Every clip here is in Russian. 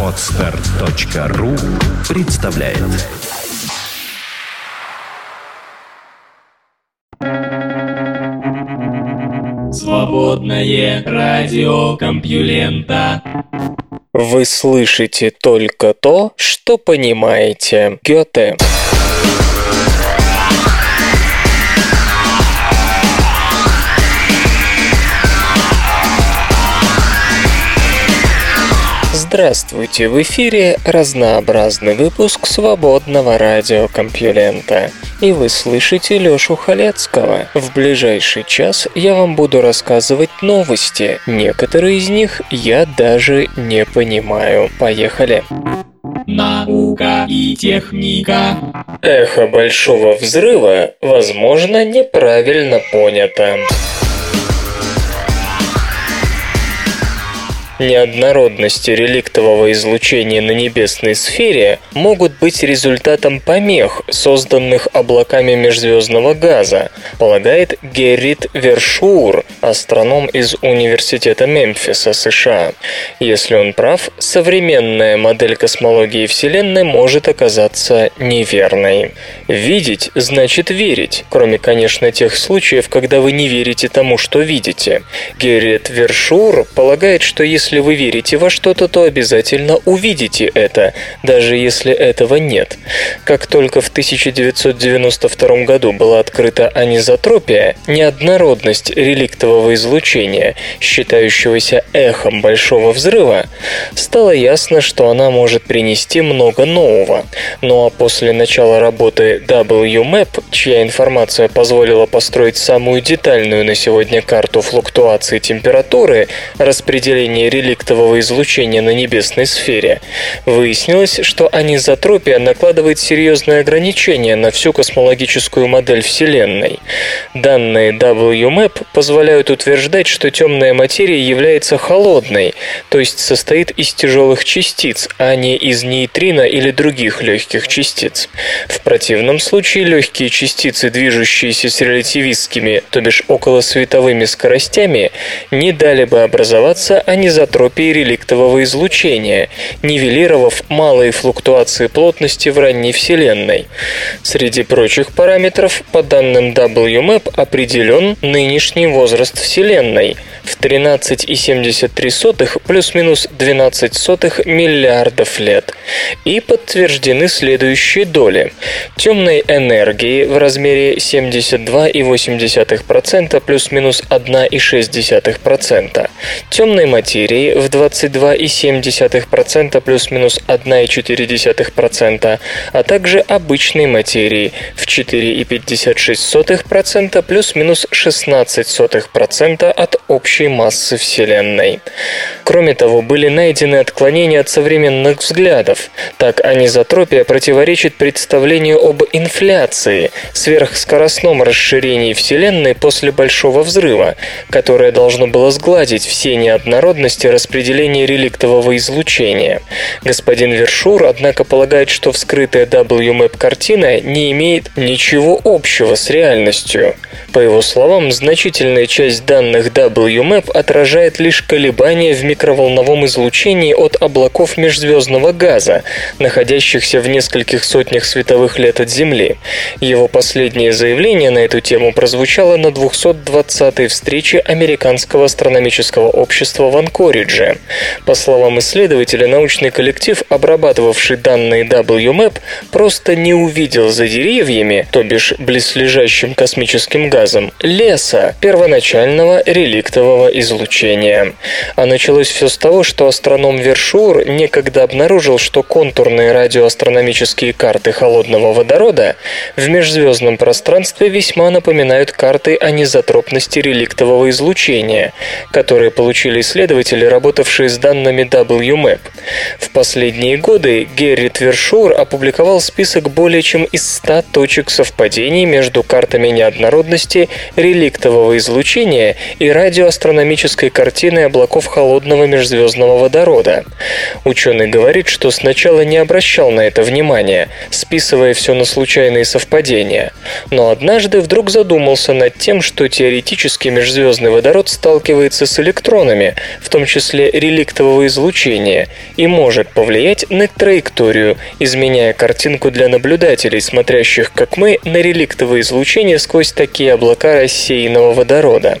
Отстар.ру представляет Свободное радио Компьюлента Вы слышите только то, что понимаете. Гёте. Здравствуйте, в эфире разнообразный выпуск свободного радиокомпьюлента. И вы слышите Лёшу Халецкого. В ближайший час я вам буду рассказывать новости. Некоторые из них я даже не понимаю. Поехали. Наука и техника Эхо большого взрыва, возможно, неправильно понято. Неоднородности реликтового излучения на небесной сфере могут быть результатом помех, созданных облаками межзвездного газа, полагает Геррит Вершур, астроном из Университета Мемфиса, США. Если он прав, современная модель космологии Вселенной может оказаться неверной. Видеть значит верить, кроме, конечно, тех случаев, когда вы не верите тому, что видите. Геррит Вершур полагает, что если если вы верите во что-то, то обязательно увидите это, даже если этого нет. Как только в 1992 году была открыта анизотропия, неоднородность реликтового излучения, считающегося эхом Большого Взрыва, стало ясно, что она может принести много нового. Ну а после начала работы WMAP, чья информация позволила построить самую детальную на сегодня карту флуктуации температуры, распределения реликтового излучения на небесной сфере, выяснилось, что анизотропия накладывает серьезные ограничения на всю космологическую модель Вселенной. Данные WMAP позволяют утверждать, что темная материя является холодной, то есть состоит из тяжелых частиц, а не из нейтрино или других легких частиц. В противном случае легкие частицы, движущиеся с релятивистскими, то бишь околосветовыми скоростями, не дали бы образоваться анизотропии изотропии реликтового излучения, нивелировав малые флуктуации плотности в ранней Вселенной. Среди прочих параметров, по данным WMAP, определен нынешний возраст Вселенной в 13,73 плюс-минус 12 миллиардов лет и подтверждены следующие доли. Темной энергии в размере 72,8% плюс-минус 1,6%, темной материи бактерий в 22,7% плюс-минус 1,4%, а также обычной материи в 4,56% плюс-минус 16% от общей массы Вселенной. Кроме того, были найдены отклонения от современных взглядов. Так, анизотропия противоречит представлению об инфляции, сверхскоростном расширении Вселенной после Большого Взрыва, которое должно было сгладить все неоднородности области распределения реликтового излучения. Господин Вершур, однако, полагает, что вскрытая WMAP картина не имеет ничего общего с реальностью. По его словам, значительная часть данных WMAP отражает лишь колебания в микроволновом излучении от облаков межзвездного газа, находящихся в нескольких сотнях световых лет от Земли. Его последнее заявление на эту тему прозвучало на 220-й встрече Американского астрономического общества в Анкоре Анкоридже. По словам исследователя, научный коллектив, обрабатывавший данные WMAP, просто не увидел за деревьями, то бишь близлежащим космическим газом, леса первоначального реликтового излучения. А началось все с того, что астроном Вершур некогда обнаружил, что контурные радиоастрономические карты холодного водорода в межзвездном пространстве весьма напоминают карты анизотропности реликтового излучения, которые получили исследователи исследователи, работавшие с данными WMAP. В последние годы Герри Твершур опубликовал список более чем из 100 точек совпадений между картами неоднородности, реликтового излучения и радиоастрономической картины облаков холодного межзвездного водорода. Ученый говорит, что сначала не обращал на это внимания, списывая все на случайные совпадения. Но однажды вдруг задумался над тем, что теоретически межзвездный водород сталкивается с электронами, в том числе реликтового излучения, и может повлиять на траекторию, изменяя картинку для наблюдателей, смотрящих, как мы, на реликтовое излучение сквозь такие облака рассеянного водорода.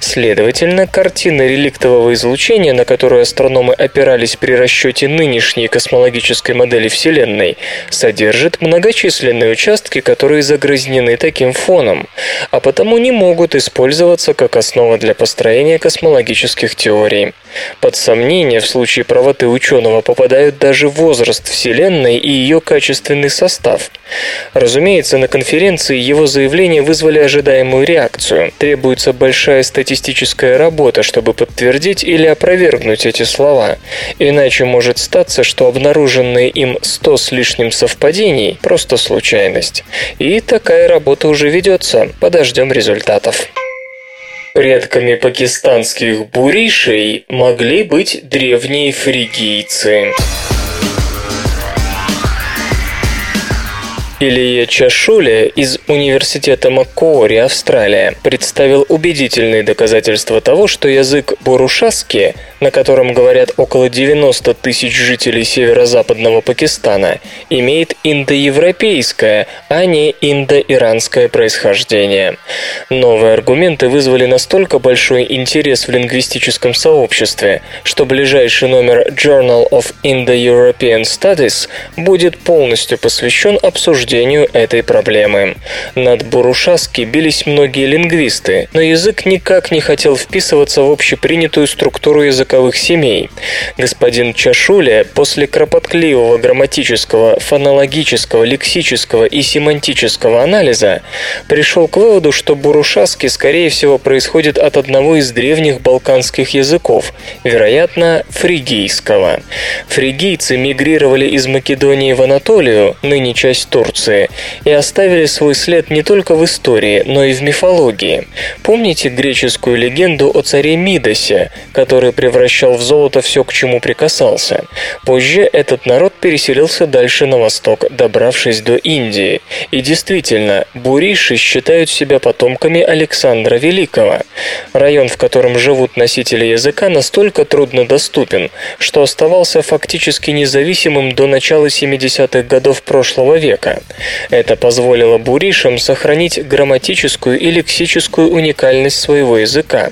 Следовательно, картина реликтового излучения, на которую астрономы опирались при расчете нынешней космологической модели Вселенной, содержит многочисленные участки, которые загрязнены таким фоном, а потому не могут использоваться как основа для построения космологических теорий. Под сомнение в случае правоты ученого попадают даже возраст Вселенной и ее качественный состав. Разумеется, на конференции его заявления вызвали ожидаемую реакцию. Требуется большая статистическая работа, чтобы подтвердить или опровергнуть эти слова. Иначе может статься, что обнаруженные им 100 с лишним совпадений – просто случайность. И такая работа уже ведется. Подождем результатов. Предками пакистанских буришей могли быть древние фригийцы. Илья Чашуля из Университета Маккуори, Австралия, представил убедительные доказательства того, что язык бурушаски, на котором говорят около 90 тысяч жителей северо-западного Пакистана, имеет индоевропейское, а не индоиранское происхождение. Новые аргументы вызвали настолько большой интерес в лингвистическом сообществе, что ближайший номер Journal of Indo-European Studies будет полностью посвящен обсуждению обсуждению этой проблемы. Над Бурушаски бились многие лингвисты, но язык никак не хотел вписываться в общепринятую структуру языковых семей. Господин Чашуля после кропотливого грамматического, фонологического, лексического и семантического анализа пришел к выводу, что Бурушаски скорее всего происходит от одного из древних балканских языков, вероятно, фригийского. Фригийцы мигрировали из Македонии в Анатолию, ныне часть Турции, Турции и оставили свой след не только в истории, но и в мифологии. Помните греческую легенду о царе Мидосе, который превращал в золото все, к чему прикасался? Позже этот народ переселился дальше на восток, добравшись до Индии. И действительно, буриши считают себя потомками Александра Великого. Район, в котором живут носители языка, настолько труднодоступен, что оставался фактически независимым до начала 70-х годов прошлого века. Это позволило буришам сохранить грамматическую и лексическую уникальность своего языка.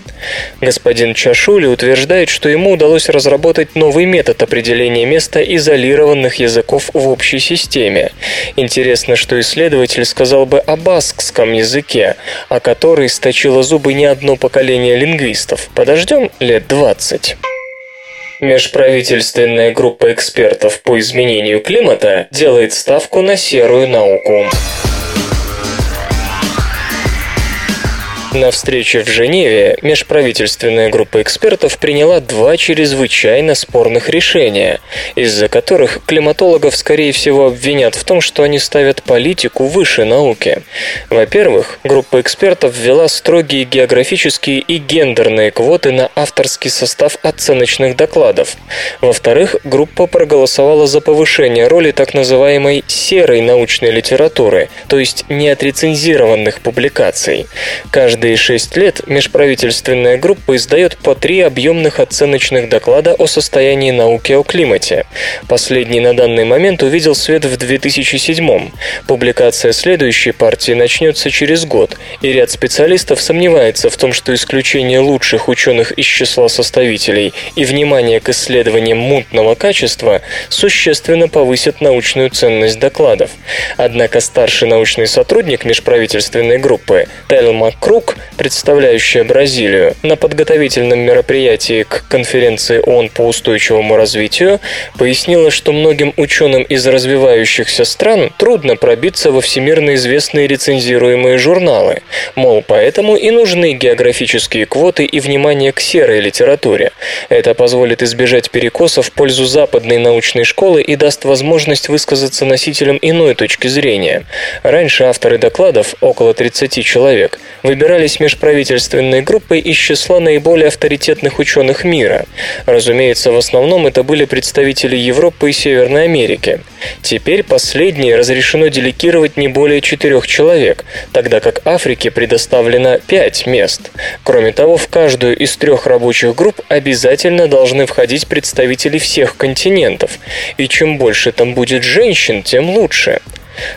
Господин Чашули утверждает, что ему удалось разработать новый метод определения места изолированных языков в общей системе. Интересно, что исследователь сказал бы о баскском языке, о которой сточило зубы не одно поколение лингвистов. Подождем лет 20. Межправительственная группа экспертов по изменению климата делает ставку на серую науку. На встрече в Женеве межправительственная группа экспертов приняла два чрезвычайно спорных решения, из-за которых климатологов, скорее всего, обвинят в том, что они ставят политику выше науки. Во-первых, группа экспертов ввела строгие географические и гендерные квоты на авторский состав оценочных докладов. Во-вторых, группа проголосовала за повышение роли так называемой «серой научной литературы», то есть неотрецензированных публикаций. Каждый Каждые шесть лет межправительственная группа издает по три объемных оценочных доклада о состоянии науки о климате. Последний на данный момент увидел свет в 2007 Публикация следующей партии начнется через год, и ряд специалистов сомневается в том, что исключение лучших ученых из числа составителей и внимание к исследованиям мутного качества существенно повысят научную ценность докладов. Однако старший научный сотрудник межправительственной группы Телма Круг КОК, представляющая Бразилию, на подготовительном мероприятии к конференции ООН по устойчивому развитию, пояснила, что многим ученым из развивающихся стран трудно пробиться во всемирно известные рецензируемые журналы. Мол, поэтому и нужны географические квоты и внимание к серой литературе. Это позволит избежать перекосов в пользу западной научной школы и даст возможность высказаться носителям иной точки зрения. Раньше авторы докладов, около 30 человек, выбирали являлись межправительственной группой из числа наиболее авторитетных ученых мира. Разумеется, в основном это были представители Европы и Северной Америки. Теперь последние разрешено делегировать не более четырех человек, тогда как Африке предоставлено пять мест. Кроме того, в каждую из трех рабочих групп обязательно должны входить представители всех континентов, и чем больше там будет женщин, тем лучше.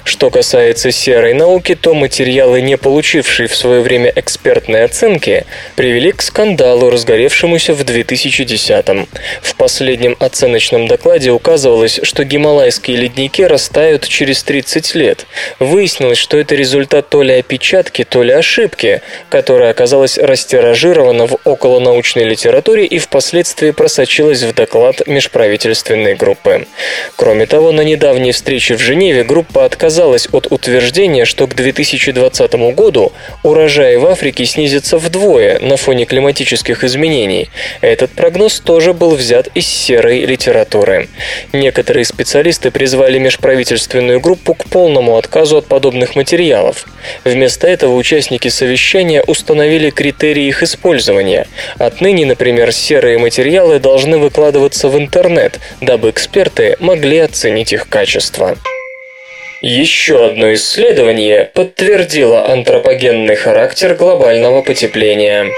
Что касается серой науки, то материалы, не получившие в свое время экспертной оценки, привели к скандалу, разгоревшемуся в 2010-м. В последнем оценочном докладе указывалось, что гималайские ледники растают через 30 лет. Выяснилось, что это результат то ли опечатки, то ли ошибки, которая оказалась растиражирована в околонаучной литературе и впоследствии просочилась в доклад межправительственной группы. Кроме того, на недавней встрече в Женеве группа отказалась от утверждения, что к 2020 году урожаи в Африке снизятся вдвое на фоне климатических изменений. Этот прогноз тоже был взят из серой литературы. Некоторые специалисты призвали межправительственную группу к полному отказу от подобных материалов. Вместо этого участники совещания установили критерии их использования. Отныне, например, серые материалы должны выкладываться в интернет, дабы эксперты могли оценить их качество. Еще одно исследование подтвердило антропогенный характер глобального потепления.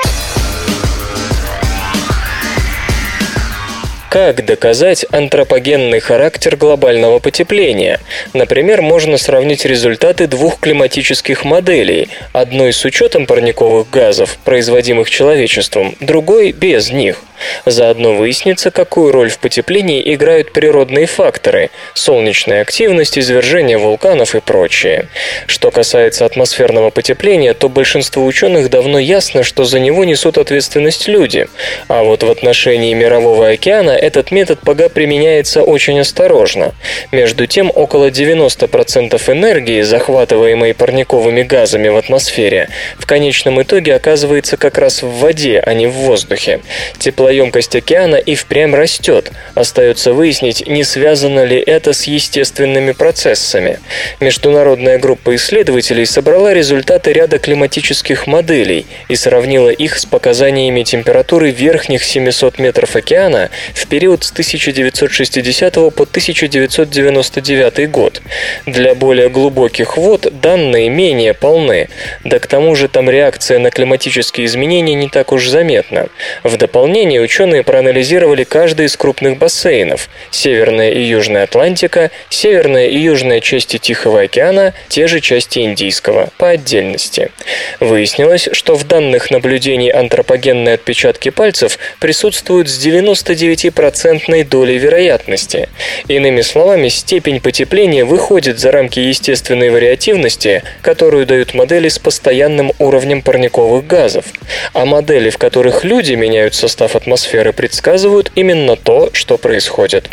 Как доказать антропогенный характер глобального потепления? Например, можно сравнить результаты двух климатических моделей, одной с учетом парниковых газов, производимых человечеством, другой без них – Заодно выяснится, какую роль в потеплении играют природные факторы – солнечная активность, извержение вулканов и прочее. Что касается атмосферного потепления, то большинству ученых давно ясно, что за него несут ответственность люди. А вот в отношении Мирового океана этот метод пока применяется очень осторожно. Между тем, около 90% энергии, захватываемой парниковыми газами в атмосфере, в конечном итоге оказывается как раз в воде, а не в воздухе. Тепло теплоемкость океана и впрямь растет. Остается выяснить, не связано ли это с естественными процессами. Международная группа исследователей собрала результаты ряда климатических моделей и сравнила их с показаниями температуры верхних 700 метров океана в период с 1960 по 1999 год. Для более глубоких вод данные менее полны, да к тому же там реакция на климатические изменения не так уж заметна. В дополнение ученые проанализировали каждый из крупных бассейнов – Северная и Южная Атлантика, Северная и Южная части Тихого океана, те же части Индийского, по отдельности. Выяснилось, что в данных наблюдений антропогенные отпечатки пальцев присутствуют с 99% долей вероятности. Иными словами, степень потепления выходит за рамки естественной вариативности, которую дают модели с постоянным уровнем парниковых газов. А модели, в которых люди меняют состав атмосферы предсказывают именно то, что происходит.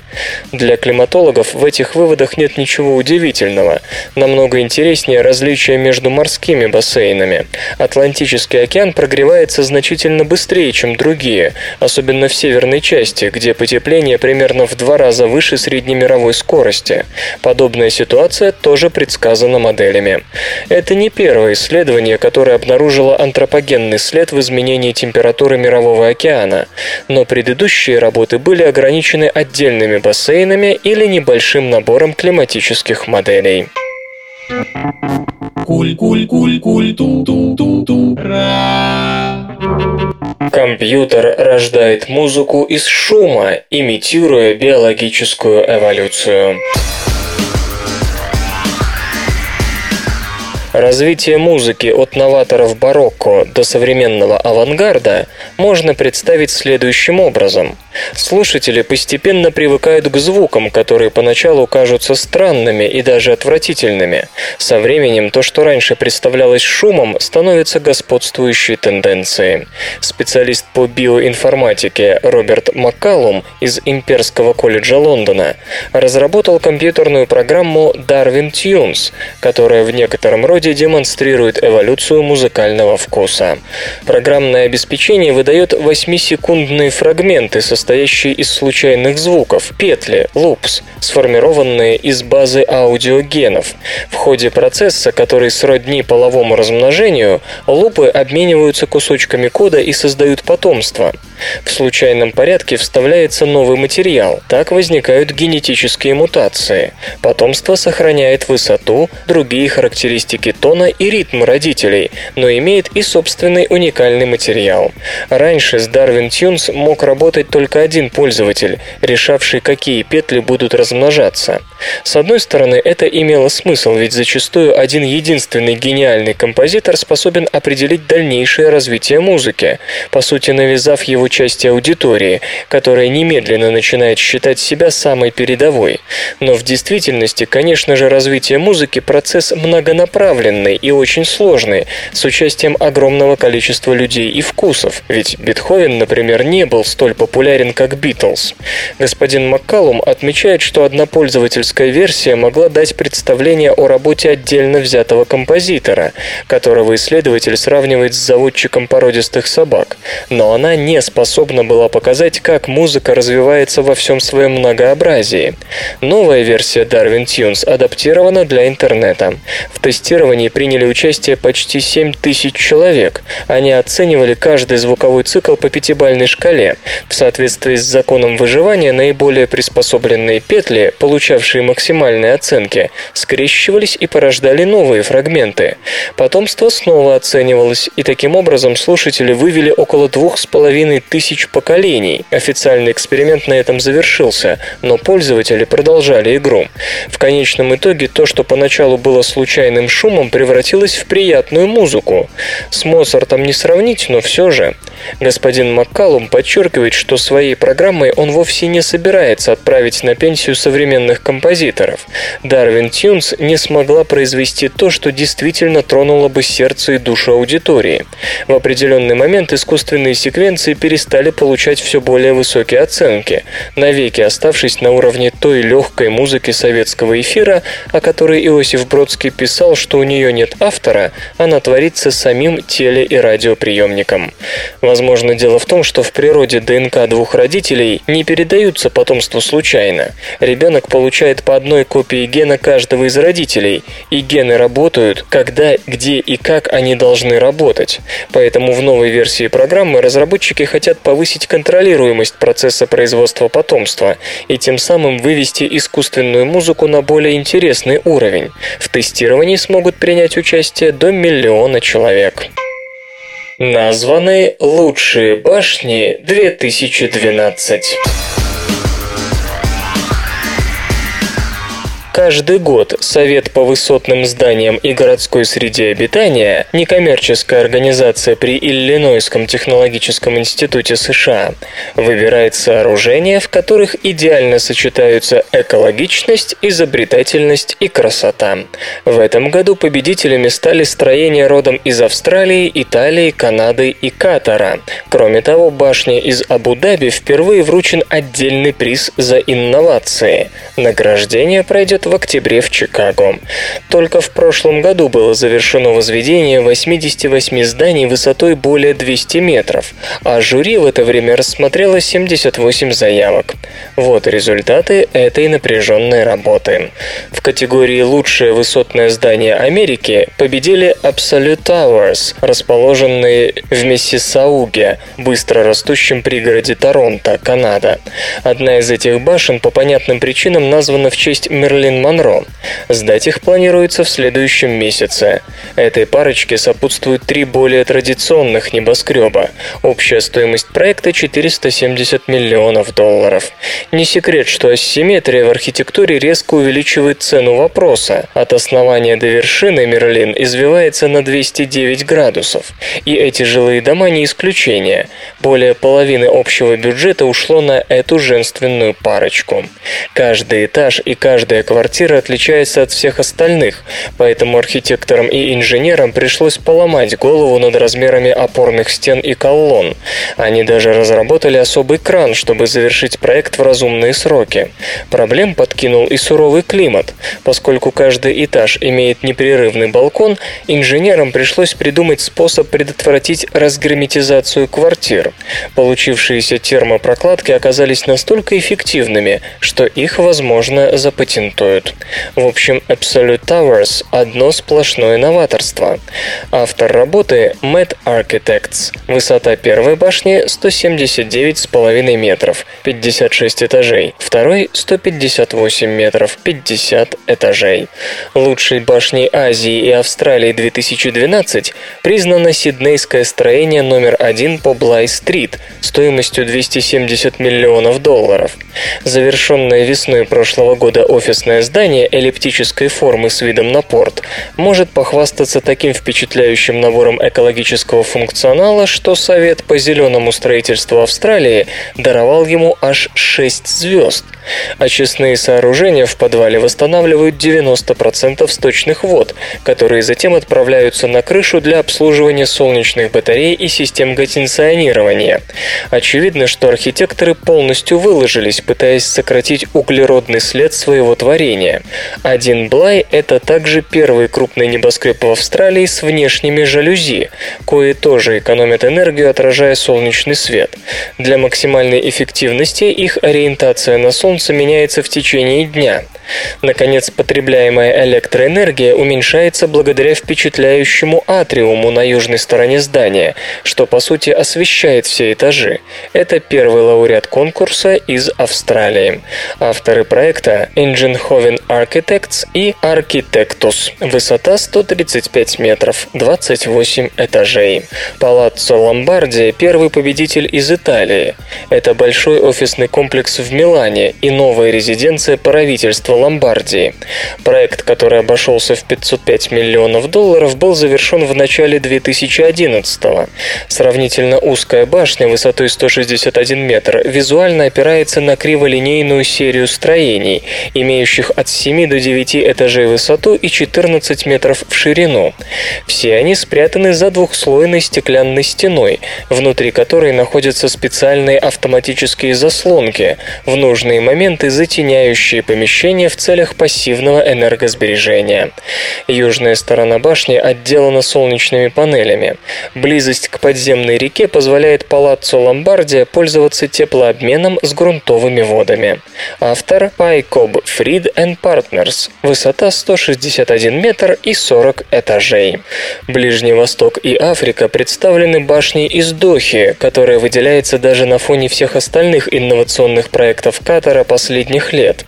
Для климатологов в этих выводах нет ничего удивительного. Намного интереснее различия между морскими бассейнами. Атлантический океан прогревается значительно быстрее, чем другие, особенно в северной части, где потепление примерно в два раза выше среднемировой скорости. Подобная ситуация тоже предсказана моделями. Это не первое исследование, которое обнаружило антропогенный след в изменении температуры Мирового океана но предыдущие работы были ограничены отдельными бассейнами или небольшим набором климатических моделей. Компьютер рождает музыку из шума, имитируя биологическую эволюцию. Развитие музыки от новаторов барокко до современного авангарда можно представить следующим образом. Слушатели постепенно привыкают к звукам, которые поначалу кажутся странными и даже отвратительными. Со временем то, что раньше представлялось шумом, становится господствующей тенденцией. Специалист по биоинформатике Роберт Маккалум из Имперского колледжа Лондона разработал компьютерную программу Darwin Tunes, которая в некотором роде природе демонстрирует эволюцию музыкального вкуса. Программное обеспечение выдает 8-секундные фрагменты, состоящие из случайных звуков, петли, лупс, сформированные из базы аудиогенов. В ходе процесса, который сродни половому размножению, лупы обмениваются кусочками кода и создают потомство. В случайном порядке вставляется новый материал. Так возникают генетические мутации. Потомство сохраняет высоту, другие характеристики тона и ритм родителей, но имеет и собственный уникальный материал. Раньше с Darwin Tunes мог работать только один пользователь, решавший, какие петли будут размножаться. С одной стороны, это имело смысл, ведь зачастую один единственный гениальный композитор способен определить дальнейшее развитие музыки, по сути навязав его части аудитории, которая немедленно начинает считать себя самой передовой. Но в действительности, конечно же, развитие музыки – процесс многонаправленный и очень сложный, с участием огромного количества людей и вкусов, ведь Бетховен, например, не был столь популярен, как Битлз. Господин Маккалум отмечает, что однопользовательская версия могла дать представление о работе отдельно взятого композитора, которого исследователь сравнивает с заводчиком породистых собак, но она не способна была показать, как музыка развивается во всем своем многообразии. Новая версия Darwin Tunes адаптирована для интернета. В тестировании приняли участие почти 7 тысяч человек. Они оценивали каждый звуковой цикл по пятибальной шкале. В соответствии с законом выживания наиболее приспособленные петли, получавшие максимальные оценки, скрещивались и порождали новые фрагменты. Потомство снова оценивалось, и таким образом слушатели вывели около двух с половиной тысяч поколений. Официальный эксперимент на этом завершился, но пользователи продолжали игру. В конечном итоге то, что поначалу было случайным шумом, превратилось в приятную музыку. С Моцартом не сравнить, но все же. Господин Маккалум подчеркивает, что своей программой он вовсе не собирается отправить на пенсию современных композиторов. Darwin Tunes не смогла произвести то, что действительно тронуло бы сердце и душу аудитории. В определенный момент искусственные секвенции перестали получать все более высокие оценки, навеки оставшись на уровне той легкой музыки советского эфира, о которой Иосиф Бродский писал, что у нее нет автора, она творится самим теле- и радиоприемником. Возможно, дело в том, что в природе ДНК двух родителей не передаются потомству случайно. Ребенок получает по одной копии гена каждого из родителей, и гены работают, когда, где и как они должны работать. Поэтому в новой версии программы разработчики хотят повысить контролируемость процесса производства потомства и тем самым вывести искусственную музыку на более интересный уровень. В тестировании смогут принять участие до миллиона человек. Названы лучшие башни 2012. Каждый год Совет по высотным зданиям и городской среде обитания, некоммерческая организация при Иллинойском технологическом институте США, выбирает сооружения, в которых идеально сочетаются экологичность, изобретательность и красота. В этом году победителями стали строения родом из Австралии, Италии, Канады и Катара. Кроме того, башне из Абу-Даби впервые вручен отдельный приз за инновации. Награждение пройдет в октябре в Чикаго. Только в прошлом году было завершено возведение 88 зданий высотой более 200 метров, а жюри в это время рассмотрело 78 заявок. Вот результаты этой напряженной работы. В категории «Лучшее высотное здание Америки» победили Absolute Towers, расположенные в Миссисауге, быстро растущем пригороде Торонто, Канада. Одна из этих башен по понятным причинам названа в честь Мерлин Мэрилин Монро. Сдать их планируется в следующем месяце. Этой парочке сопутствуют три более традиционных небоскреба. Общая стоимость проекта 470 миллионов долларов. Не секрет, что асимметрия в архитектуре резко увеличивает цену вопроса. От основания до вершины Мерлин извивается на 209 градусов. И эти жилые дома не исключение. Более половины общего бюджета ушло на эту женственную парочку. Каждый этаж и каждая квартира квартира отличается от всех остальных, поэтому архитекторам и инженерам пришлось поломать голову над размерами опорных стен и колонн. Они даже разработали особый кран, чтобы завершить проект в разумные сроки. Проблем подкинул и суровый климат. Поскольку каждый этаж имеет непрерывный балкон, инженерам пришлось придумать способ предотвратить разгерметизацию квартир. Получившиеся термопрокладки оказались настолько эффективными, что их, возможно, запатентуют. В общем, Absolute Towers – одно сплошное новаторство. Автор работы – Matt Architects. Высота первой башни – 179,5 метров, 56 этажей. Второй – 158 метров, 50 этажей. Лучшей башней Азии и Австралии 2012 признано сиднейское строение номер один по Блай-стрит стоимостью 270 миллионов долларов. Завершенное весной прошлого года офисное здание эллиптической формы с видом на порт может похвастаться таким впечатляющим набором экологического функционала, что Совет по зеленому строительству Австралии даровал ему аж 6 звезд. Очистные сооружения в подвале восстанавливают 90% сточных вод, которые затем отправляются на крышу для обслуживания солнечных батарей и систем кондиционирования. Очевидно, что архитекторы полностью выложились, пытаясь сократить углеродный след своего творения. Один Блай – это также первый крупный небоскреб в Австралии с внешними жалюзи, кои тоже экономят энергию, отражая солнечный свет. Для максимальной эффективности их ориентация на солнце меняется в течение дня – Наконец, потребляемая электроэнергия уменьшается благодаря впечатляющему атриуму на южной стороне здания, что по сути освещает все этажи. Это первый лауреат конкурса из Австралии. Авторы проекта Engine Hoven Architects и Architectus. Высота 135 метров, 28 этажей. Палаццо Ломбардия – первый победитель из Италии. Это большой офисный комплекс в Милане и новая резиденция правительства Ломбардии. Проект, который обошелся в 505 миллионов долларов, был завершен в начале 2011 -го. Сравнительно узкая башня высотой 161 метр визуально опирается на криволинейную серию строений, имеющих от 7 до 9 этажей высоту и 14 метров в ширину. Все они спрятаны за двухслойной стеклянной стеной, внутри которой находятся специальные автоматические заслонки, в нужные моменты затеняющие помещение в целях пассивного энергосбережения. Южная сторона башни отделана солнечными панелями. Близость к подземной реке позволяет палаццо Ломбардия пользоваться теплообменом с грунтовыми водами. Автор Пайкоб Фрид Partners. Высота 161 метр и 40 этажей. Ближний Восток и Африка представлены башней из Дохи, которая выделяется даже на фоне всех остальных инновационных проектов Катара последних лет.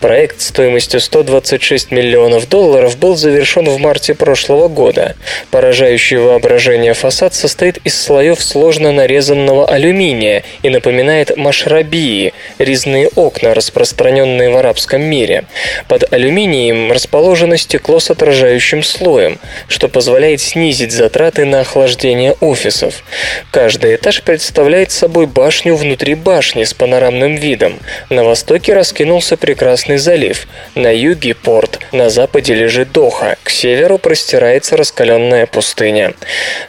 Проект Проект стоимостью 126 миллионов долларов был завершен в марте прошлого года. Поражающий воображение фасад состоит из слоев сложно нарезанного алюминия и напоминает машрабии – резные окна, распространенные в арабском мире. Под алюминием расположено стекло с отражающим слоем, что позволяет снизить затраты на охлаждение офисов. Каждый этаж представляет собой башню внутри башни с панорамным видом. На востоке раскинулся прекрасный залив залив. На юге порт, на западе лежит Доха, к северу простирается раскаленная пустыня.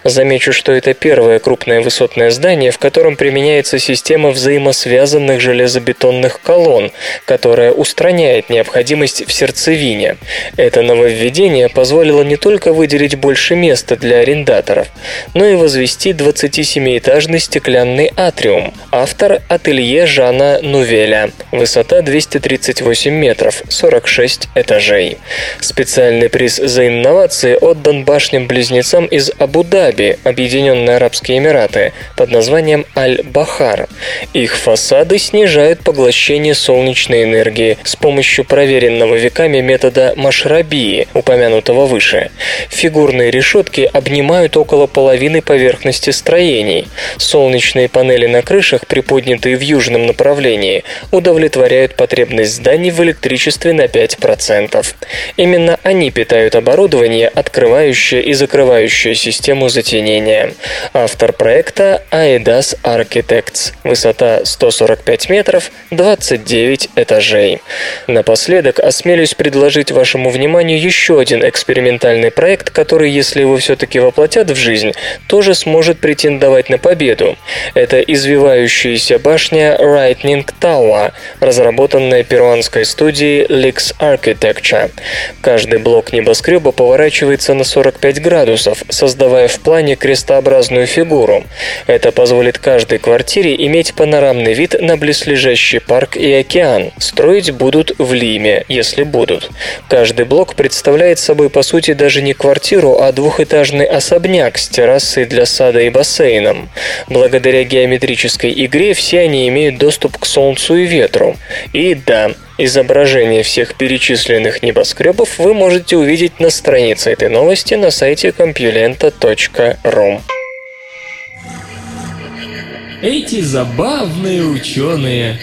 Замечу, что это первое крупное высотное здание, в котором применяется система взаимосвязанных железобетонных колонн, которая устраняет необходимость в сердцевине. Это нововведение позволило не только выделить больше места для арендаторов, но и возвести 27-этажный стеклянный атриум. Автор – ателье Жана Нувеля. Высота 238 метров метров, 46 этажей. Специальный приз за инновации отдан башням-близнецам из Абу-Даби, Объединенные Арабские Эмираты, под названием Аль-Бахар. Их фасады снижают поглощение солнечной энергии с помощью проверенного веками метода Машрабии, упомянутого выше. Фигурные решетки обнимают около половины поверхности строений. Солнечные панели на крышах, приподнятые в южном направлении, удовлетворяют потребность зданий в электричестве электричестве на 5%. Именно они питают оборудование, открывающее и закрывающее систему затенения. Автор проекта AEDAS Architects. Высота 145 метров, 29 этажей. Напоследок осмелюсь предложить вашему вниманию еще один экспериментальный проект, который, если его все-таки воплотят в жизнь, тоже сможет претендовать на победу. Это извивающаяся башня Lightning Tower, разработанная перуанской студией Lix Architecture. Каждый блок небоскреба поворачивается на 45 градусов, создавая в плане крестообразную фигуру. Это позволит каждой квартире иметь панорамный вид на близлежащий парк и океан. Строить будут в Лиме, если будут. Каждый блок представляет собой по сути даже не квартиру, а двухэтажный особняк с террасой для сада и бассейном. Благодаря геометрической игре все они имеют доступ к солнцу и ветру. И да, Изображение всех перечисленных небоскребов вы можете увидеть на странице этой новости на сайте compulenta.ru. Эти забавные ученые.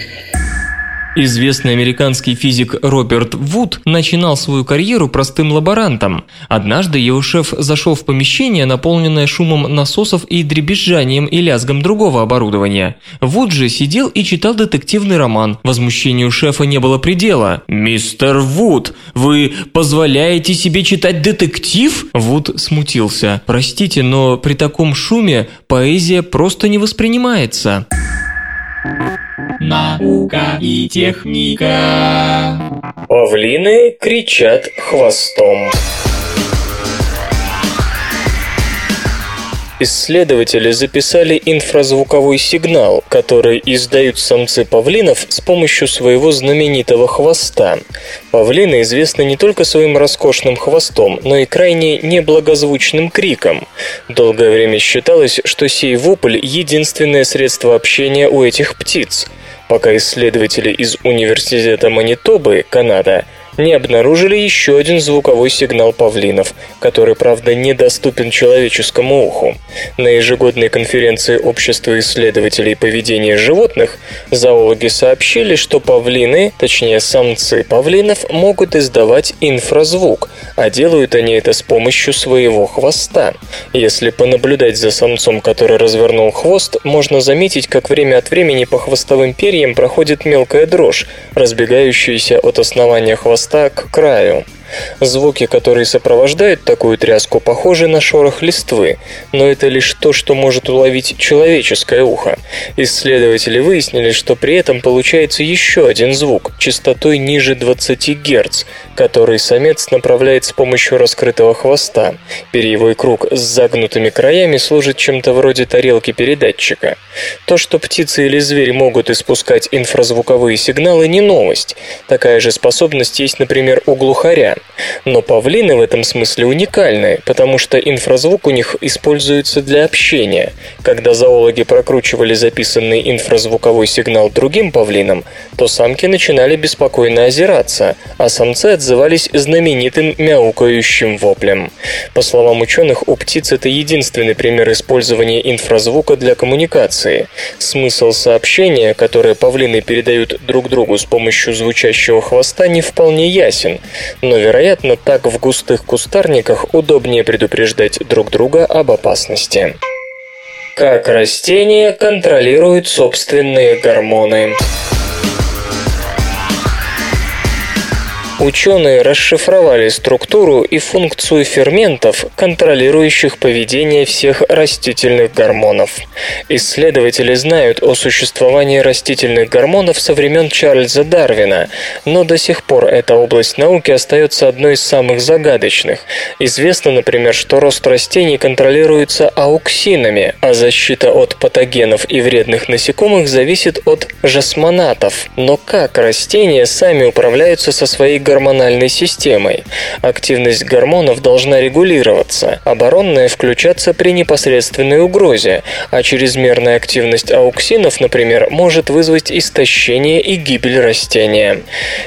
Известный американский физик Роберт Вуд начинал свою карьеру простым лаборантом. Однажды его шеф зашел в помещение, наполненное шумом насосов и дребезжанием и лязгом другого оборудования. Вуд же сидел и читал детективный роман. Возмущению шефа не было предела. «Мистер Вуд, вы позволяете себе читать детектив?» Вуд смутился. «Простите, но при таком шуме поэзия просто не воспринимается». Наука и техника. Павлины кричат хвостом. Исследователи записали инфразвуковой сигнал, который издают самцы павлинов с помощью своего знаменитого хвоста. Павлины известны не только своим роскошным хвостом, но и крайне неблагозвучным криком. Долгое время считалось, что сей вопль – единственное средство общения у этих птиц пока исследователи из Университета Манитобы, Канада, не обнаружили еще один звуковой сигнал павлинов, который, правда, недоступен человеческому уху. На ежегодной конференции Общества исследователей поведения животных зоологи сообщили, что павлины, точнее самцы павлинов, могут издавать инфразвук, а делают они это с помощью своего хвоста. Если понаблюдать за самцом, который развернул хвост, можно заметить, как время от времени по хвостовым перьям проходит мелкая дрожь, разбегающаяся от основания хвоста хвоста к краю. Звуки, которые сопровождают такую тряску, похожи на шорох листвы, но это лишь то, что может уловить человеческое ухо. Исследователи выяснили, что при этом получается еще один звук, частотой ниже 20 Гц, который самец направляет с помощью раскрытого хвоста. Перьевой круг с загнутыми краями служит чем-то вроде тарелки передатчика. То, что птицы или зверь могут испускать инфразвуковые сигналы, не новость. Такая же способность есть, например, у глухаря. Но павлины в этом смысле уникальны, потому что инфразвук у них используется для общения. Когда зоологи прокручивали записанный инфразвуковой сигнал другим павлинам, то самки начинали беспокойно озираться, а самцы отзывались знаменитым мяукающим воплем. По словам ученых, у птиц это единственный пример использования инфразвука для коммуникации. Смысл сообщения, которое павлины передают друг другу с помощью звучащего хвоста, не вполне ясен, но вероятно, так в густых кустарниках удобнее предупреждать друг друга об опасности. Как растения контролируют собственные гормоны? Ученые расшифровали структуру и функцию ферментов, контролирующих поведение всех растительных гормонов. Исследователи знают о существовании растительных гормонов со времен Чарльза Дарвина, но до сих пор эта область науки остается одной из самых загадочных. Известно, например, что рост растений контролируется ауксинами, а защита от патогенов и вредных насекомых зависит от жасмонатов. Но как растения сами управляются со своей? Гормональной системой. Активность гормонов должна регулироваться, оборонная включаться при непосредственной угрозе, а чрезмерная активность ауксинов, например, может вызвать истощение и гибель растения.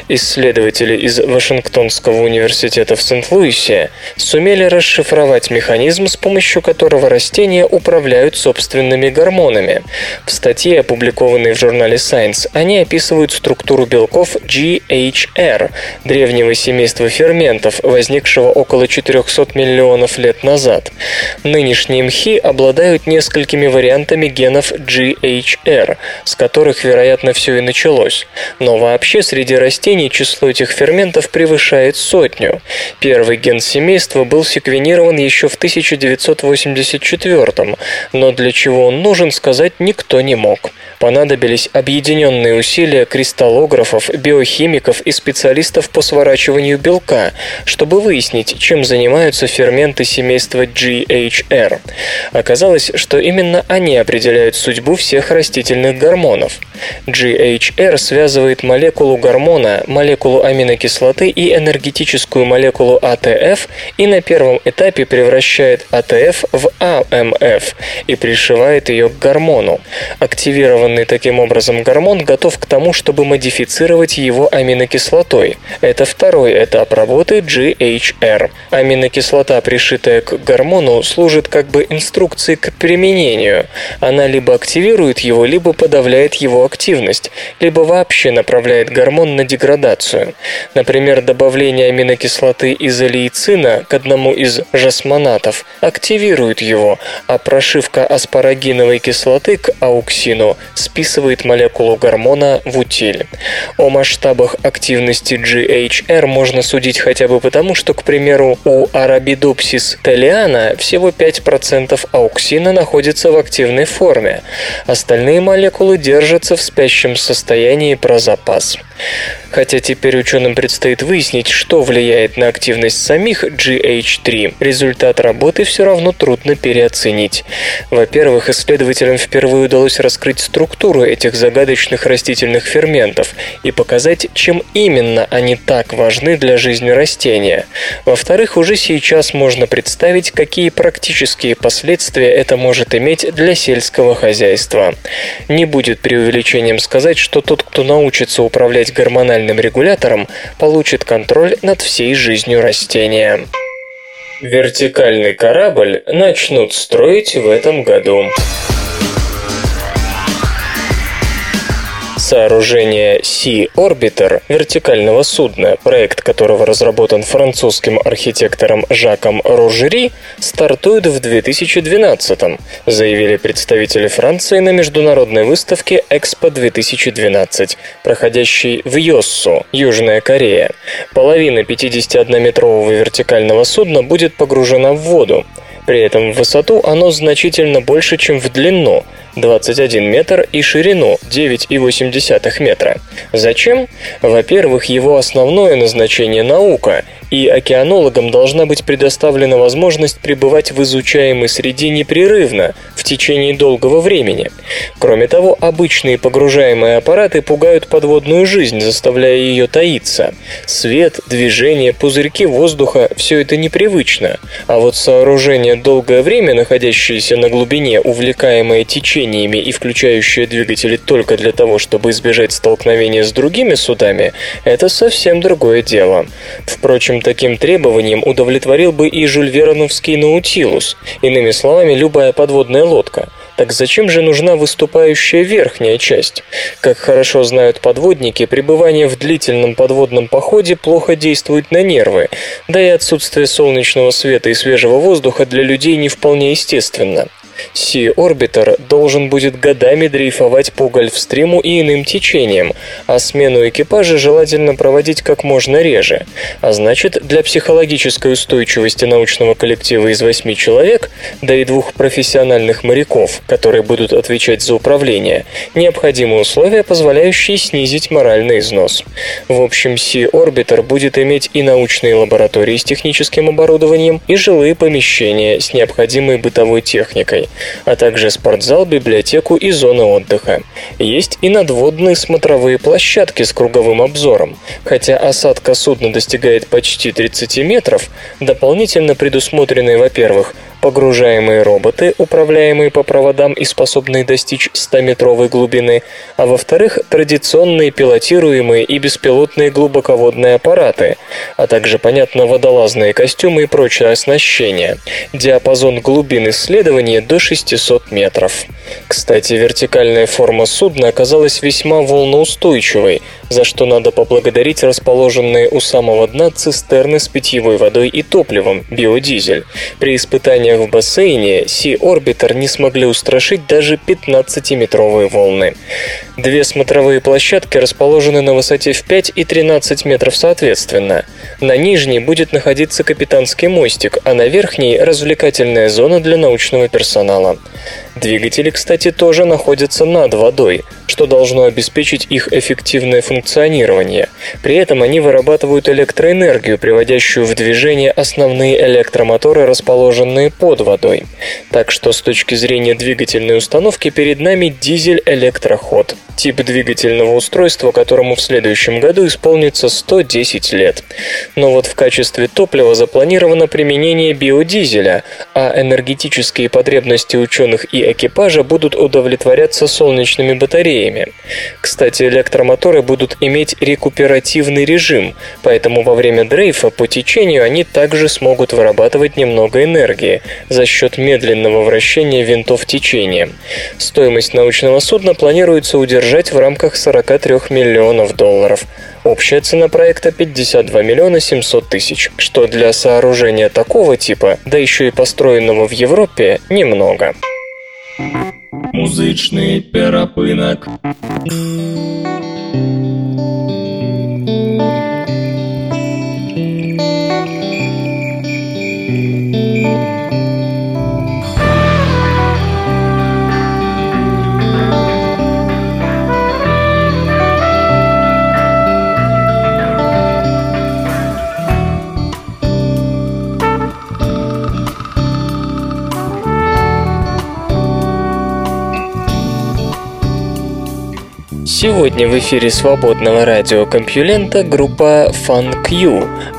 Исследователи из Вашингтонского университета в Сент-Луисе сумели расшифровать механизм, с помощью которого растения управляют собственными гормонами. В статье, опубликованной в журнале Science, они описывают структуру белков GHR, древнего семейства ферментов, возникшего около 400 миллионов лет назад. Нынешние мхи обладают несколькими вариантами генов GHR, с которых, вероятно, все и началось. Но вообще среди растений число этих ферментов превышает сотню. Первый ген семейства был секвенирован еще в 1984 но для чего он нужен, сказать никто не мог. Понадобились объединенные усилия кристаллографов, биохимиков и специалистов по сворачиванию белка, чтобы выяснить, чем занимаются ферменты семейства GHR. Оказалось, что именно они определяют судьбу всех растительных гормонов. GHR связывает молекулу гормона, молекулу аминокислоты и энергетическую молекулу АТФ и на первом этапе превращает АТФ в АМФ и пришивает ее к гормону. Активированный таким образом гормон готов к тому, чтобы модифицировать его аминокислотой. Это второй этап работы GHR. Аминокислота, пришитая к гормону, служит как бы инструкцией к применению. Она либо активирует его, либо подавляет его активность, либо вообще направляет гормон на деградацию. Например, добавление аминокислоты изолейцина к одному из жасмонатов активирует его, а прошивка аспарагиновой кислоты к ауксину списывает молекулу гормона в утиль. О масштабах активности GHR можно судить хотя бы потому, что, к примеру, у Arabidopsis thaliana всего 5% ауксина находится в активной форме. Остальные молекулы держатся в спящем состоянии про запас. Хотя теперь ученым предстоит выяснить, что влияет на активность самих GH3, результат работы все равно трудно переоценить. Во-первых, исследователям впервые удалось раскрыть структуру этих загадочных растительных ферментов и показать, чем именно они так важны для жизни растения. Во-вторых, уже сейчас можно представить, какие практические последствия это может иметь для сельского хозяйства. Не будет преувеличением сказать, что тот, кто научится управлять гормональным регулятором, получит контроль над всей жизнью растения. Вертикальный корабль начнут строить в этом году. Сооружение Sea Orbiter вертикального судна, проект которого разработан французским архитектором Жаком Ружери, стартует в 2012 заявили представители Франции на международной выставке Экспо 2012, проходящей в Йоссу, Южная Корея. Половина 51-метрового вертикального судна будет погружена в воду. При этом в высоту оно значительно больше, чем в длину – 21 метр и ширину 9,8 метра. Зачем? Во-первых, его основное назначение – наука, и океанологам должна быть предоставлена возможность пребывать в изучаемой среде непрерывно, в течение долгого времени. Кроме того, обычные погружаемые аппараты пугают подводную жизнь, заставляя ее таиться. Свет, движение, пузырьки воздуха – все это непривычно. А вот сооружение долгое время, находящееся на глубине, увлекаемое течениями и включающее двигатели только для того, чтобы избежать столкновения с другими судами, это совсем другое дело. Впрочем, таким требованиям удовлетворил бы и Жюль Вероновский Наутилус, иными словами, любая подводная лодка. Так зачем же нужна выступающая верхняя часть? Как хорошо знают подводники, пребывание в длительном подводном походе плохо действует на нервы, да и отсутствие солнечного света и свежего воздуха для людей не вполне естественно. Sea Orbiter должен будет годами дрейфовать по гольфстриму и иным течениям, а смену экипажа желательно проводить как можно реже. А значит, для психологической устойчивости научного коллектива из восьми человек, да и двух профессиональных моряков, которые будут отвечать за управление, необходимы условия, позволяющие снизить моральный износ. В общем, Sea Orbiter будет иметь и научные лаборатории с техническим оборудованием, и жилые помещения с необходимой бытовой техникой. А также спортзал, библиотеку и зоны отдыха. Есть и надводные смотровые площадки с круговым обзором. Хотя осадка судна достигает почти 30 метров, дополнительно предусмотрены, во-первых, погружаемые роботы, управляемые по проводам и способные достичь 100-метровой глубины, а во-вторых, традиционные пилотируемые и беспилотные глубоководные аппараты, а также, понятно, водолазные костюмы и прочее оснащение. Диапазон глубин исследования до 600 метров. Кстати, вертикальная форма судна оказалась весьма волноустойчивой, за что надо поблагодарить расположенные у самого дна цистерны с питьевой водой и топливом, биодизель. При испытаниях в бассейне Sea Orbiter не смогли устрашить даже 15-метровые волны. Две смотровые площадки расположены на высоте в 5 и 13 метров соответственно. На нижней будет находиться капитанский мостик, а на верхней – развлекательная зона для научного персонала. Двигатели, кстати, тоже находятся над водой, что должно обеспечить их эффективное функционирование. При этом они вырабатывают электроэнергию, приводящую в движение основные электромоторы, расположенные под водой. Так что с точки зрения двигательной установки перед нами дизель-электроход – тип двигательного устройства, которому в следующем году исполнится 110 лет. Но вот в качестве топлива запланировано применение биодизеля, а энергетические потребности ученых и экипажа будут удовлетворяться солнечными батареями. Кстати, электромоторы будут иметь рекуперативный режим, поэтому во время дрейфа по течению они также смогут вырабатывать немного энергии за счет медленного вращения винтов течения. Стоимость научного судна планируется удержать в рамках 43 миллионов долларов. Общая цена проекта 52 миллиона 700 тысяч, что для сооружения такого типа, да еще и построенного в Европе, немного. Музычный перапынок. Сегодня в эфире свободного радиокомпьюлента группа Fun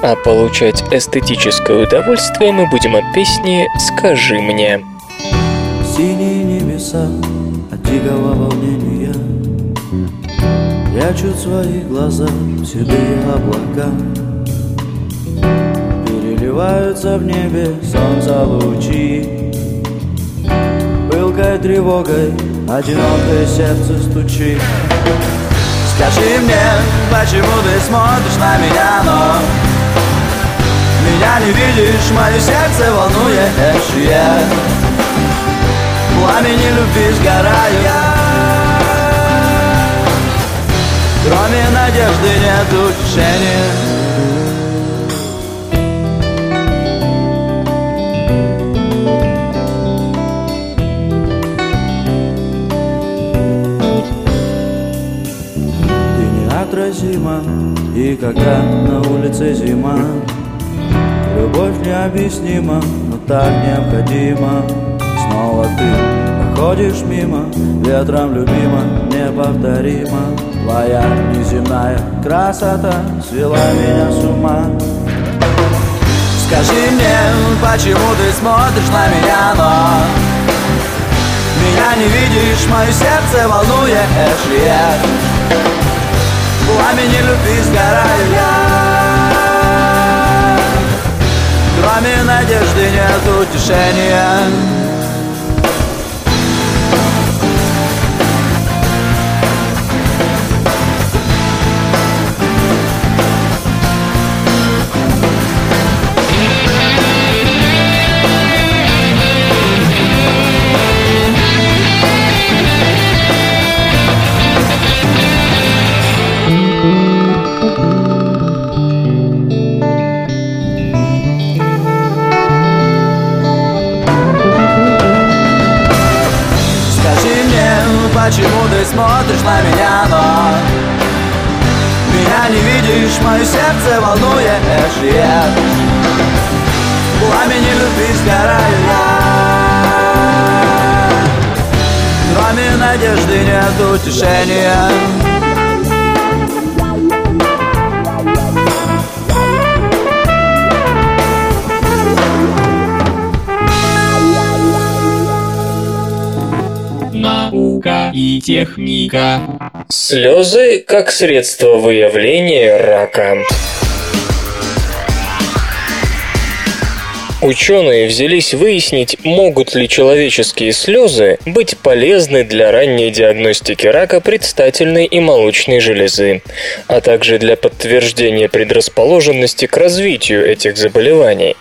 а получать эстетическое удовольствие мы будем от песни «Скажи мне». Синие небеса от дикого волнения. Прячут свои глаза в седые облака. Переливаются в небе солнца лучи Пылкой тревогой одинокое сердце стучит Скажи мне, почему ты смотришь на меня, но Меня не видишь, мое сердце волнуешь я Пламени любви сгораю я Кроме надежды нет утешения неотразима И когда на улице зима Любовь необъяснима, но так необходима. Снова ты проходишь мимо Ветром любима, неповторима Твоя неземная красота Свела меня с ума. Скажи мне, почему ты смотришь на меня, но Меня не видишь, мое сердце волнуешь я пламени любви сгораю я. Кроме надежды нет утешения на меня, но Меня не видишь, мое сердце волнуешь, yeah. Пламени любви сгораю я Кроме надежды нет утешения. Наука и техника. Слезы как средство выявления рака. Ученые взялись выяснить, могут ли человеческие слезы быть полезны для ранней диагностики рака предстательной и молочной железы, а также для подтверждения предрасположенности к развитию этих заболеваний.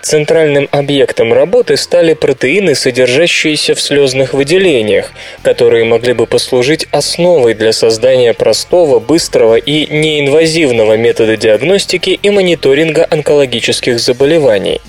Центральным объектом работы стали протеины, содержащиеся в слезных выделениях, которые могли бы послужить основой для создания простого, быстрого и неинвазивного метода диагностики и мониторинга онкологических заболеваний.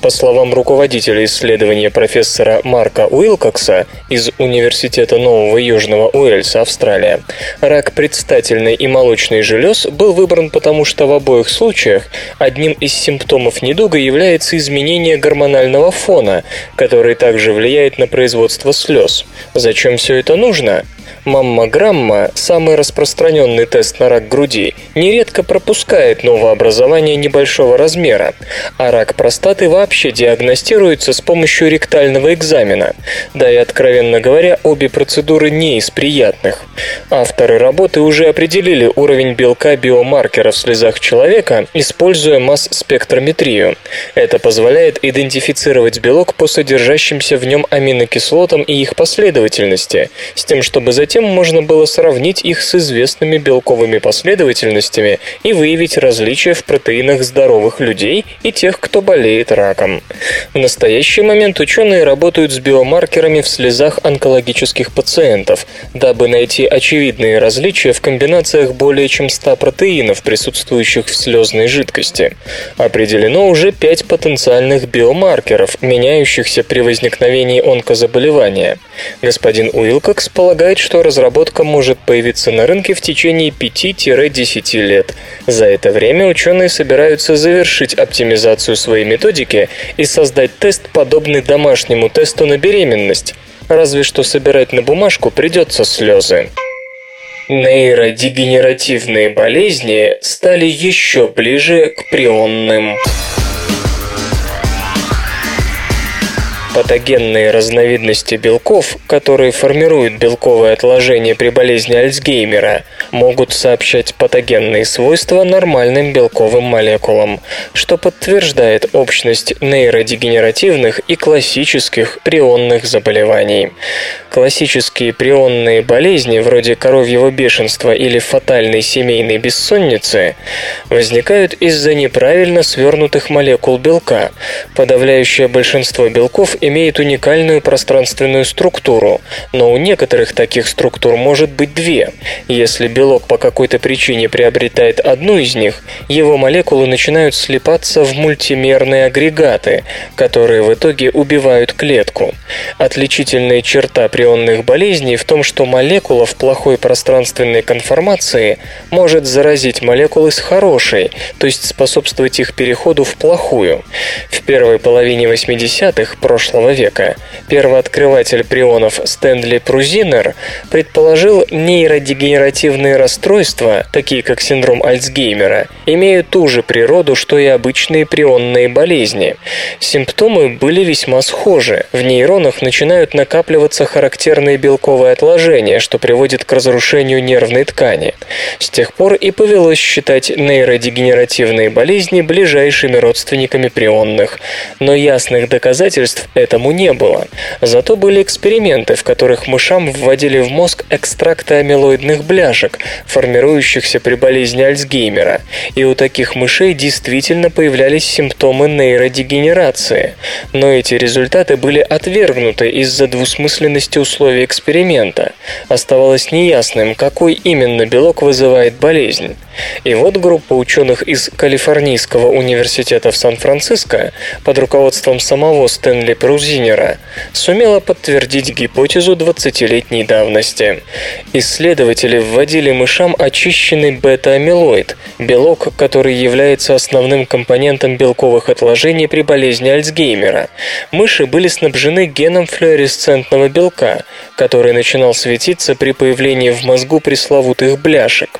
По словам руководителя исследования профессора Марка Уилкокса из Университета Нового Южного Уэльса, Австралия, рак предстательной и молочной желез был выбран потому, что в обоих случаях одним из симптомов недуга является является изменение гормонального фона, который также влияет на производство слез. Зачем все это нужно? Маммограмма, самый распространенный тест на рак груди, нередко пропускает новообразование небольшого размера, а рак простаты вообще диагностируется с помощью ректального экзамена. Да и, откровенно говоря, обе процедуры не из приятных. Авторы работы уже определили уровень белка биомаркера в слезах человека, используя масс-спектрометрию. Это позволяет идентифицировать белок по содержащимся в нем аминокислотам и их последовательности, с тем, чтобы затем Затем можно было сравнить их с известными белковыми последовательностями и выявить различия в протеинах здоровых людей и тех, кто болеет раком. В настоящий момент ученые работают с биомаркерами в слезах онкологических пациентов, дабы найти очевидные различия в комбинациях более чем 100 протеинов, присутствующих в слезной жидкости. Определено уже 5 потенциальных биомаркеров, меняющихся при возникновении онкозаболевания. Господин Уилкокс полагает, что разработка может появиться на рынке в течение 5-10 лет. За это время ученые собираются завершить оптимизацию своей методики и создать тест, подобный домашнему тесту на беременность. Разве что собирать на бумажку придется слезы. Нейродегенеративные болезни стали еще ближе к прионным. Патогенные разновидности белков, которые формируют белковое отложение при болезни Альцгеймера, могут сообщать патогенные свойства нормальным белковым молекулам, что подтверждает общность нейродегенеративных и классических прионных заболеваний. Классические прионные болезни, вроде коровьего бешенства или фатальной семейной бессонницы, возникают из-за неправильно свернутых молекул белка. Подавляющее большинство белков имеет уникальную пространственную структуру, но у некоторых таких структур может быть две. Если белок по какой-то причине приобретает одну из них, его молекулы начинают слипаться в мультимерные агрегаты, которые в итоге убивают клетку. Отличительная черта прионных болезней в том, что молекула в плохой пространственной конформации может заразить молекулы с хорошей, то есть способствовать их переходу в плохую. В первой половине 80-х прошлого прошлого века. Первооткрыватель прионов Стэнли Прузинер предположил нейродегенеративные расстройства, такие как синдром Альцгеймера, имеют ту же природу, что и обычные прионные болезни. Симптомы были весьма схожи. В нейронах начинают накапливаться характерные белковые отложения, что приводит к разрушению нервной ткани. С тех пор и повелось считать нейродегенеративные болезни ближайшими родственниками прионных. Но ясных доказательств этому не было. Зато были эксперименты, в которых мышам вводили в мозг экстракты амилоидных бляшек, формирующихся при болезни Альцгеймера. И у таких мышей действительно появлялись симптомы нейродегенерации. Но эти результаты были отвергнуты из-за двусмысленности условий эксперимента. Оставалось неясным, какой именно белок вызывает болезнь. И вот группа ученых из Калифорнийского университета в Сан-Франциско под руководством самого Стэнли Пру Рузинера, сумела подтвердить гипотезу 20-летней давности. Исследователи вводили мышам очищенный бета-амилоид, белок, который является основным компонентом белковых отложений при болезни Альцгеймера. Мыши были снабжены геном флуоресцентного белка, который начинал светиться при появлении в мозгу пресловутых бляшек.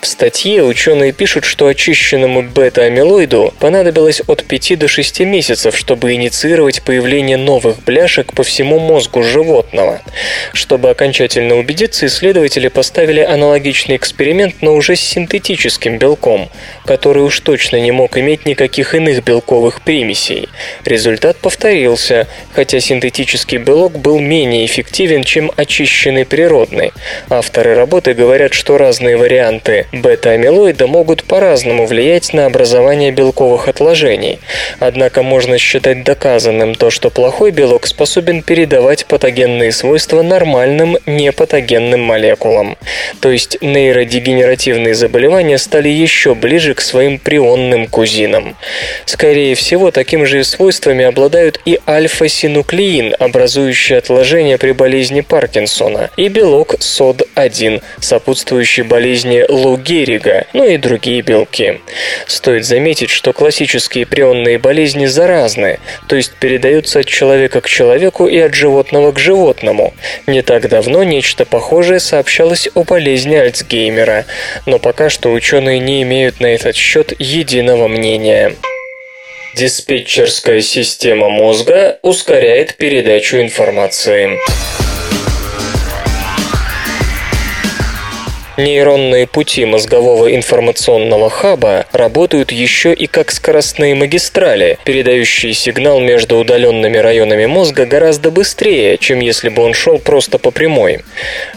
В статье ученые пишут, что очищенному бета-амилоиду понадобилось от 5 до 6 месяцев, чтобы инициировать появление новых бляшек по всему мозгу животного. Чтобы окончательно убедиться, исследователи поставили аналогичный эксперимент, но уже с синтетическим белком, который уж точно не мог иметь никаких иных белковых примесей. Результат повторился, хотя синтетический белок был менее эффективен, чем очищенный природный. Авторы работы говорят, что разные варианты бета-амилоида могут по-разному влиять на образование белковых отложений. Однако можно считать доказанным то, что плохой белок способен передавать патогенные свойства нормальным непатогенным молекулам. То есть нейродегенеративные заболевания стали еще ближе к своим прионным кузинам. Скорее всего, таким же свойствами обладают и альфа-синуклеин, образующий отложения при болезни Паркинсона, и белок СОД-1, сопутствующий болезни Лу Геррига, ну и другие белки. Стоит заметить, что классические прионные болезни заразны, то есть передаются от человека к человеку и от животного к животному. Не так давно нечто похожее сообщалось о болезни Альцгеймера, но пока что ученые не имеют на этот счет единого мнения. Диспетчерская система мозга ускоряет передачу информации. Нейронные пути мозгового информационного хаба работают еще и как скоростные магистрали, передающие сигнал между удаленными районами мозга гораздо быстрее, чем если бы он шел просто по прямой.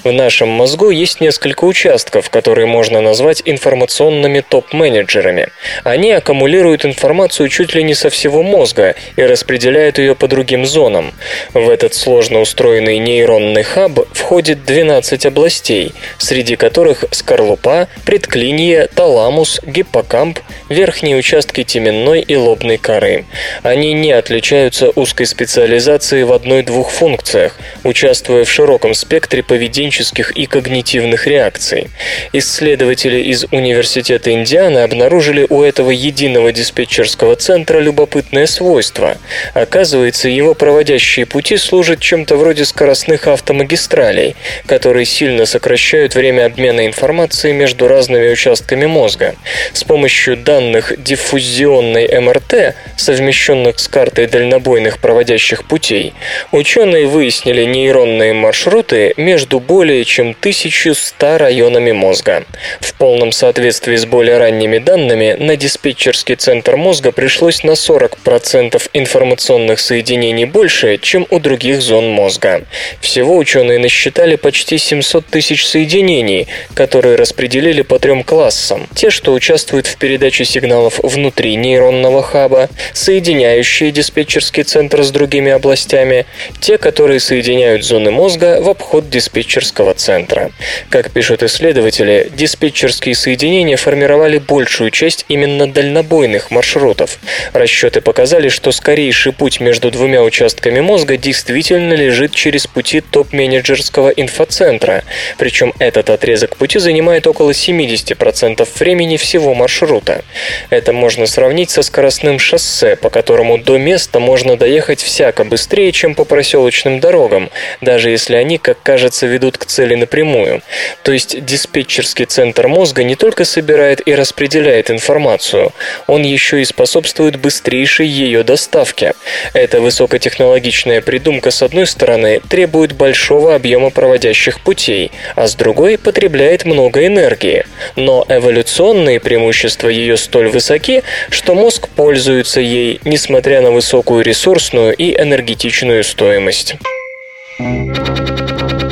В нашем мозгу есть несколько участков, которые можно назвать информационными топ-менеджерами. Они аккумулируют информацию чуть ли не со всего мозга и распределяют ее по другим зонам. В этот сложно устроенный нейронный хаб входит 12 областей, среди которых которых скорлупа, предклинье, таламус, гиппокамп, верхние участки теменной и лобной коры. Они не отличаются узкой специализацией в одной-двух функциях, участвуя в широком спектре поведенческих и когнитивных реакций. Исследователи из Университета Индианы обнаружили у этого единого диспетчерского центра любопытное свойство. Оказывается, его проводящие пути служат чем-то вроде скоростных автомагистралей, которые сильно сокращают время обмена обмена информацией между разными участками мозга. С помощью данных диффузионной МРТ, совмещенных с картой дальнобойных проводящих путей, ученые выяснили нейронные маршруты между более чем 1100 районами мозга. В полном соответствии с более ранними данными, на диспетчерский центр мозга пришлось на 40% информационных соединений больше, чем у других зон мозга. Всего ученые насчитали почти 700 тысяч соединений, которые распределили по трем классам. Те, что участвуют в передаче сигналов внутри нейронного хаба, соединяющие диспетчерский центр с другими областями, те, которые соединяют зоны мозга в обход диспетчерского центра. Как пишут исследователи, диспетчерские соединения формировали большую часть именно дальнобойных маршрутов. Расчеты показали, что скорейший путь между двумя участками мозга действительно лежит через пути топ-менеджерского инфоцентра, причем этот отрезок пути занимает около 70% времени всего маршрута. Это можно сравнить со скоростным шоссе, по которому до места можно доехать всяко быстрее, чем по проселочным дорогам, даже если они, как кажется, ведут к цели напрямую. То есть диспетчерский центр мозга не только собирает и распределяет информацию, он еще и способствует быстрейшей ее доставке. Эта высокотехнологичная придумка, с одной стороны, требует большого объема проводящих путей, а с другой потребляет потребляет много энергии, но эволюционные преимущества ее столь высоки, что мозг пользуется ей, несмотря на высокую ресурсную и энергетичную стоимость.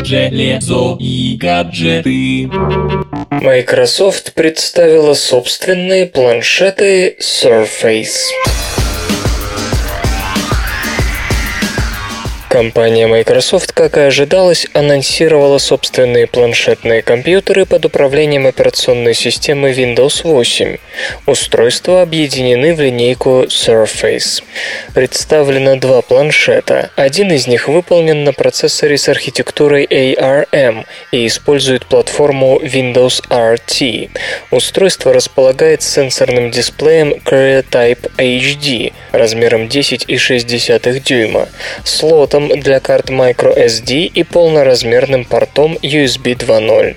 Железо и гаджеты. Microsoft представила собственные планшеты Surface. Компания Microsoft, как и ожидалось, анонсировала собственные планшетные компьютеры под управлением операционной системы Windows 8. Устройства объединены в линейку Surface. Представлено два планшета. Один из них выполнен на процессоре с архитектурой ARM и использует платформу Windows RT. Устройство располагает сенсорным дисплеем CreaType HD размером 10,6 дюйма, слотом слотом для карт microSD и полноразмерным портом USB 2.0.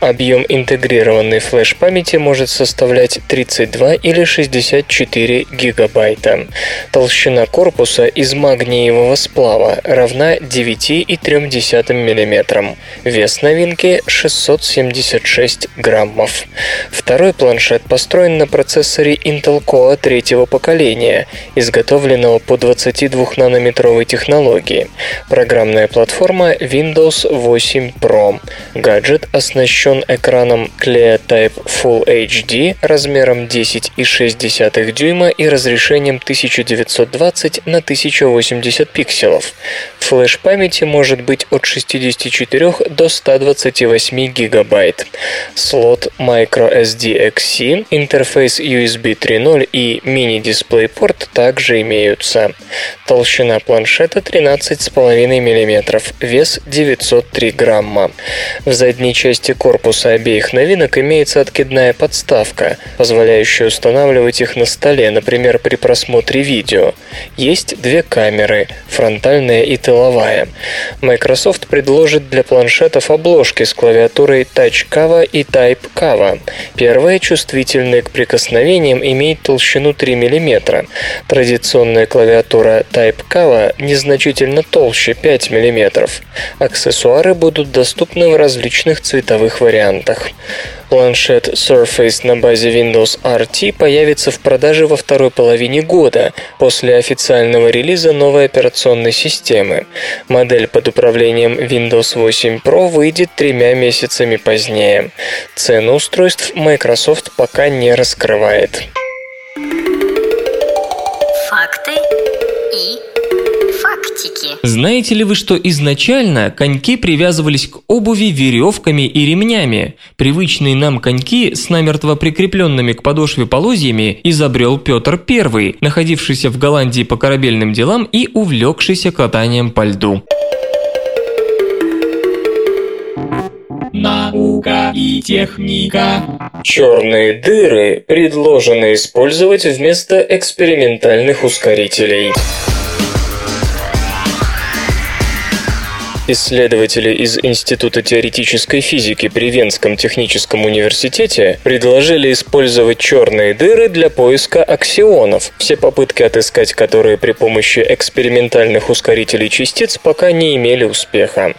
Объем интегрированной флеш-памяти может составлять 32 или 64 гигабайта. Толщина корпуса из магниевого сплава равна 9,3 мм. Вес новинки 676 граммов. Второй планшет построен на процессоре Intel Core третьего поколения, изготовленного по 22-нанометровой технологии. Программная платформа Windows 8 Pro. Гаджет оснащен экраном ClearType Full HD размером 10,6 дюйма и разрешением 1920 на 1080 пикселов. Флеш памяти может быть от 64 до 128 гигабайт. Слот microSD-XC, интерфейс USB 3.0 и мини-дисплей-порт также имеются. Толщина планшета 13 12,5 мм, вес 903 грамма. В задней части корпуса обеих новинок имеется откидная подставка, позволяющая устанавливать их на столе, например, при просмотре видео. Есть две камеры, фронтальная и тыловая. Microsoft предложит для планшетов обложки с клавиатурой Touch Kava и Type Kava. Первая, чувствительная к прикосновениям, имеет толщину 3 мм. Традиционная клавиатура Type Kava незначительно толще 5 мм. Аксессуары будут доступны в различных цветовых вариантах. Планшет Surface на базе Windows RT появится в продаже во второй половине года после официального релиза новой операционной системы. Модель под управлением Windows 8 Pro выйдет тремя месяцами позднее. Цену устройств Microsoft пока не раскрывает. Знаете ли вы, что изначально коньки привязывались к обуви веревками и ремнями? Привычные нам коньки с намертво прикрепленными к подошве полозьями изобрел Петр I, находившийся в Голландии по корабельным делам и увлекшийся катанием по льду. Наука и техника. Черные дыры предложено использовать вместо экспериментальных ускорителей. Исследователи из Института теоретической физики при Венском техническом университете предложили использовать черные дыры для поиска аксионов, все попытки отыскать которые при помощи экспериментальных ускорителей частиц пока не имели успеха.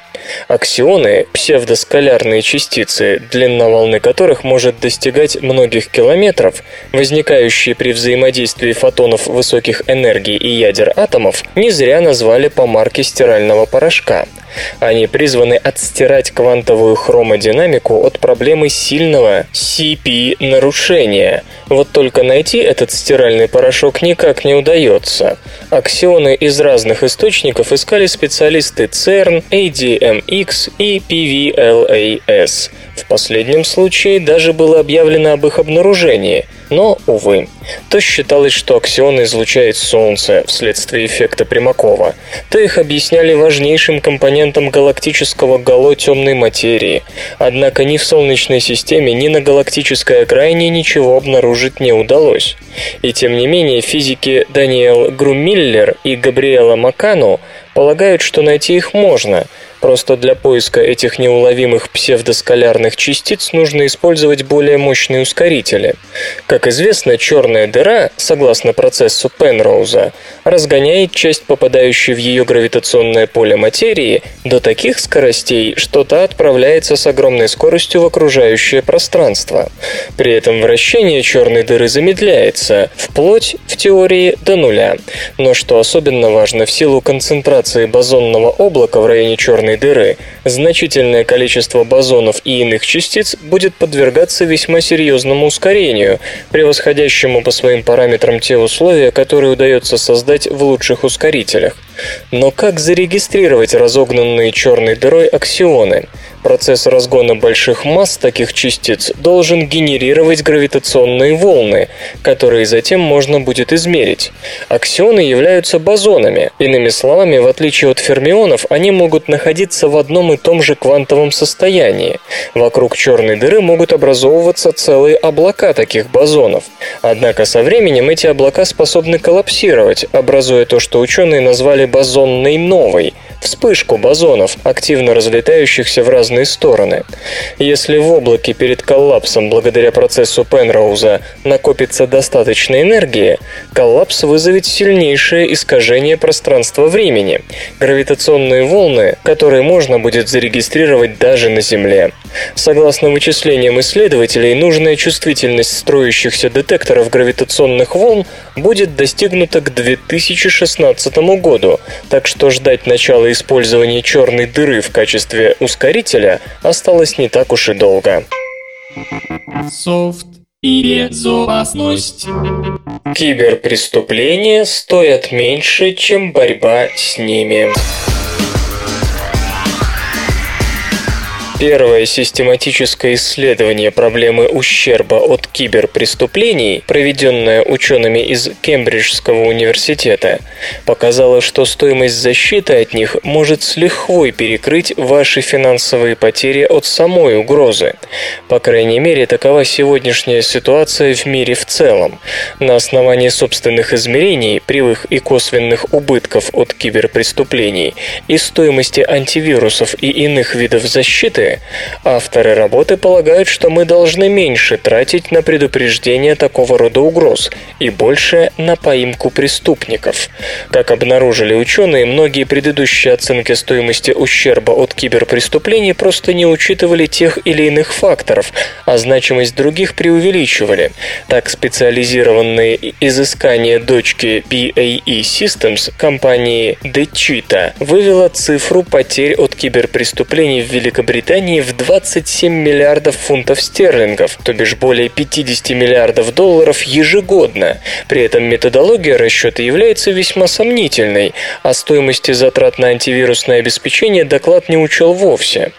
Аксионы – псевдоскалярные частицы, длина волны которых может достигать многих километров, возникающие при взаимодействии фотонов высоких энергий и ядер атомов, не зря назвали по марке стирального порошка. Они призваны отстирать квантовую хромодинамику от проблемы сильного CP-нарушения. Вот только найти этот стиральный порошок никак не удается. Аксионы из разных источников искали специалисты CERN, ADMX и PVLAS. В последнем случае даже было объявлено об их обнаружении, но, увы. То считалось, что аксионы излучает Солнце вследствие эффекта Примакова, то их объясняли важнейшим компонентом галактического гало темной материи. Однако ни в Солнечной системе, ни на галактической окраине ничего обнаружить не удалось. И тем не менее физики Даниэл Грумиллер и Габриэла Макану полагают, что найти их можно – Просто для поиска этих неуловимых псевдоскалярных частиц нужно использовать более мощные ускорители. Как известно, черная дыра, согласно процессу Пенроуза, разгоняет часть попадающей в ее гравитационное поле материи до таких скоростей, что та отправляется с огромной скоростью в окружающее пространство. При этом вращение черной дыры замедляется, вплоть, в теории, до нуля. Но что особенно важно, в силу концентрации бозонного облака в районе черной черной дыры, значительное количество бозонов и иных частиц будет подвергаться весьма серьезному ускорению, превосходящему по своим параметрам те условия, которые удается создать в лучших ускорителях. Но как зарегистрировать разогнанные черной дырой аксионы? Процесс разгона больших масс таких частиц должен генерировать гравитационные волны, которые затем можно будет измерить. Аксионы являются бозонами. Иными словами, в отличие от фермионов, они могут находиться в одном и том же квантовом состоянии. Вокруг черной дыры могут образовываться целые облака таких бозонов. Однако со временем эти облака способны коллапсировать, образуя то, что ученые назвали бозонной новой – вспышку бозонов, активно разлетающихся в разные стороны. Если в облаке перед коллапсом благодаря процессу Пенроуза накопится достаточно энергии, коллапс вызовет сильнейшее искажение пространства-времени, гравитационные волны, которые можно будет зарегистрировать даже на Земле. Согласно вычислениям исследователей, нужная чувствительность строящихся детекторов гравитационных волн будет достигнута к 2016 году, так что ждать начала использования черной дыры в качестве ускорителя осталось не так уж и долго. Софт безопасность. Киберпреступления стоят меньше, чем борьба с ними. Первое систематическое исследование проблемы ущерба от киберпреступлений, проведенное учеными из Кембриджского университета, показало, что стоимость защиты от них может с лихвой перекрыть ваши финансовые потери от самой угрозы. По крайней мере, такова сегодняшняя ситуация в мире в целом. На основании собственных измерений, прямых и косвенных убытков от киберпреступлений и стоимости антивирусов и иных видов защиты, Авторы работы полагают, что мы должны меньше тратить на предупреждение такого рода угроз и больше на поимку преступников. Как обнаружили ученые, многие предыдущие оценки стоимости ущерба от киберпреступлений просто не учитывали тех или иных факторов, а значимость других преувеличивали. Так, специализированные изыскания дочки BAE Systems компании Dechita вывела цифру потерь от киберпреступлений в Великобритании Британии в 27 миллиардов фунтов стерлингов, то бишь более 50 миллиардов долларов ежегодно. При этом методология расчета является весьма сомнительной, а стоимости затрат на антивирусное обеспечение доклад не учел вовсе.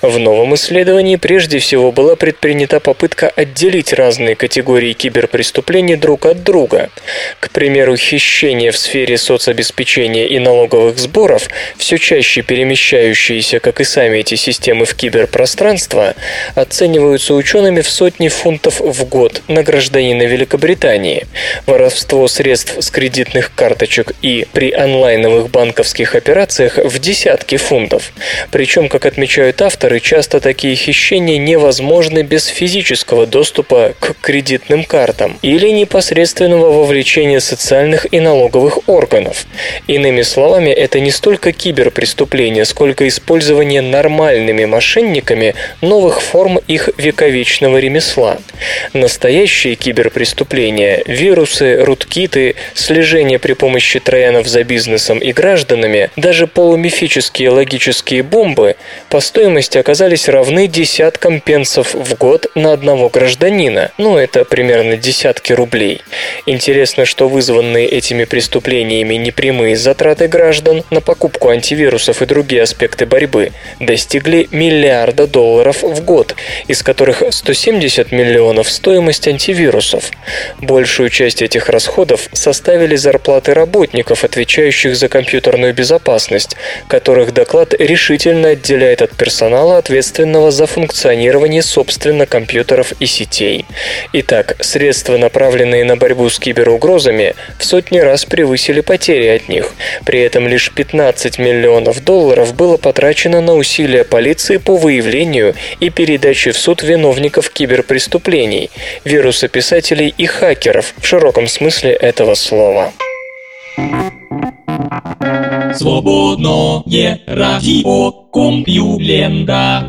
В новом исследовании прежде всего была предпринята попытка отделить разные категории киберпреступлений друг от друга. К примеру, хищения в сфере соцобеспечения и налоговых сборов, все чаще перемещающиеся, как и сами эти системы, в киберпространство, оцениваются учеными в сотни фунтов в год на гражданина Великобритании. Воровство средств с кредитных карточек и при онлайновых банковских операциях в десятки фунтов. Причем, как отмечают авторы, часто такие хищения невозможны без физического доступа к кредитным картам или непосредственного вовлечения социальных и налоговых органов. Иными словами, это не столько киберпреступление, сколько использование нормальными мошенниками новых форм их вековечного ремесла. Настоящие киберпреступления – вирусы, руткиты, слежение при помощи троянов за бизнесом и гражданами, даже полумифические логические бомбы – по стоимости оказались равны десяткам пенсов в год на одного гражданина. Ну, это примерно десятки рублей. Интересно, что вызванные этими преступлениями непрямые затраты граждан на покупку антивирусов и другие аспекты борьбы достигли миллиарда долларов в год, из которых 170 миллионов стоимость антивирусов. Большую часть этих расходов составили зарплаты работников, отвечающих за компьютерную безопасность, которых доклад решительно отделяет от персонала ответственного за функционирование собственно компьютеров и сетей. Итак, средства, направленные на борьбу с киберугрозами, в сотни раз превысили потери от них. При этом лишь 15 миллионов долларов было потрачено на усилия полиции по выявлению и передаче в суд виновников киберпреступлений, вирусописателей и хакеров в широком смысле этого слова. Свободное радио Компьюлента.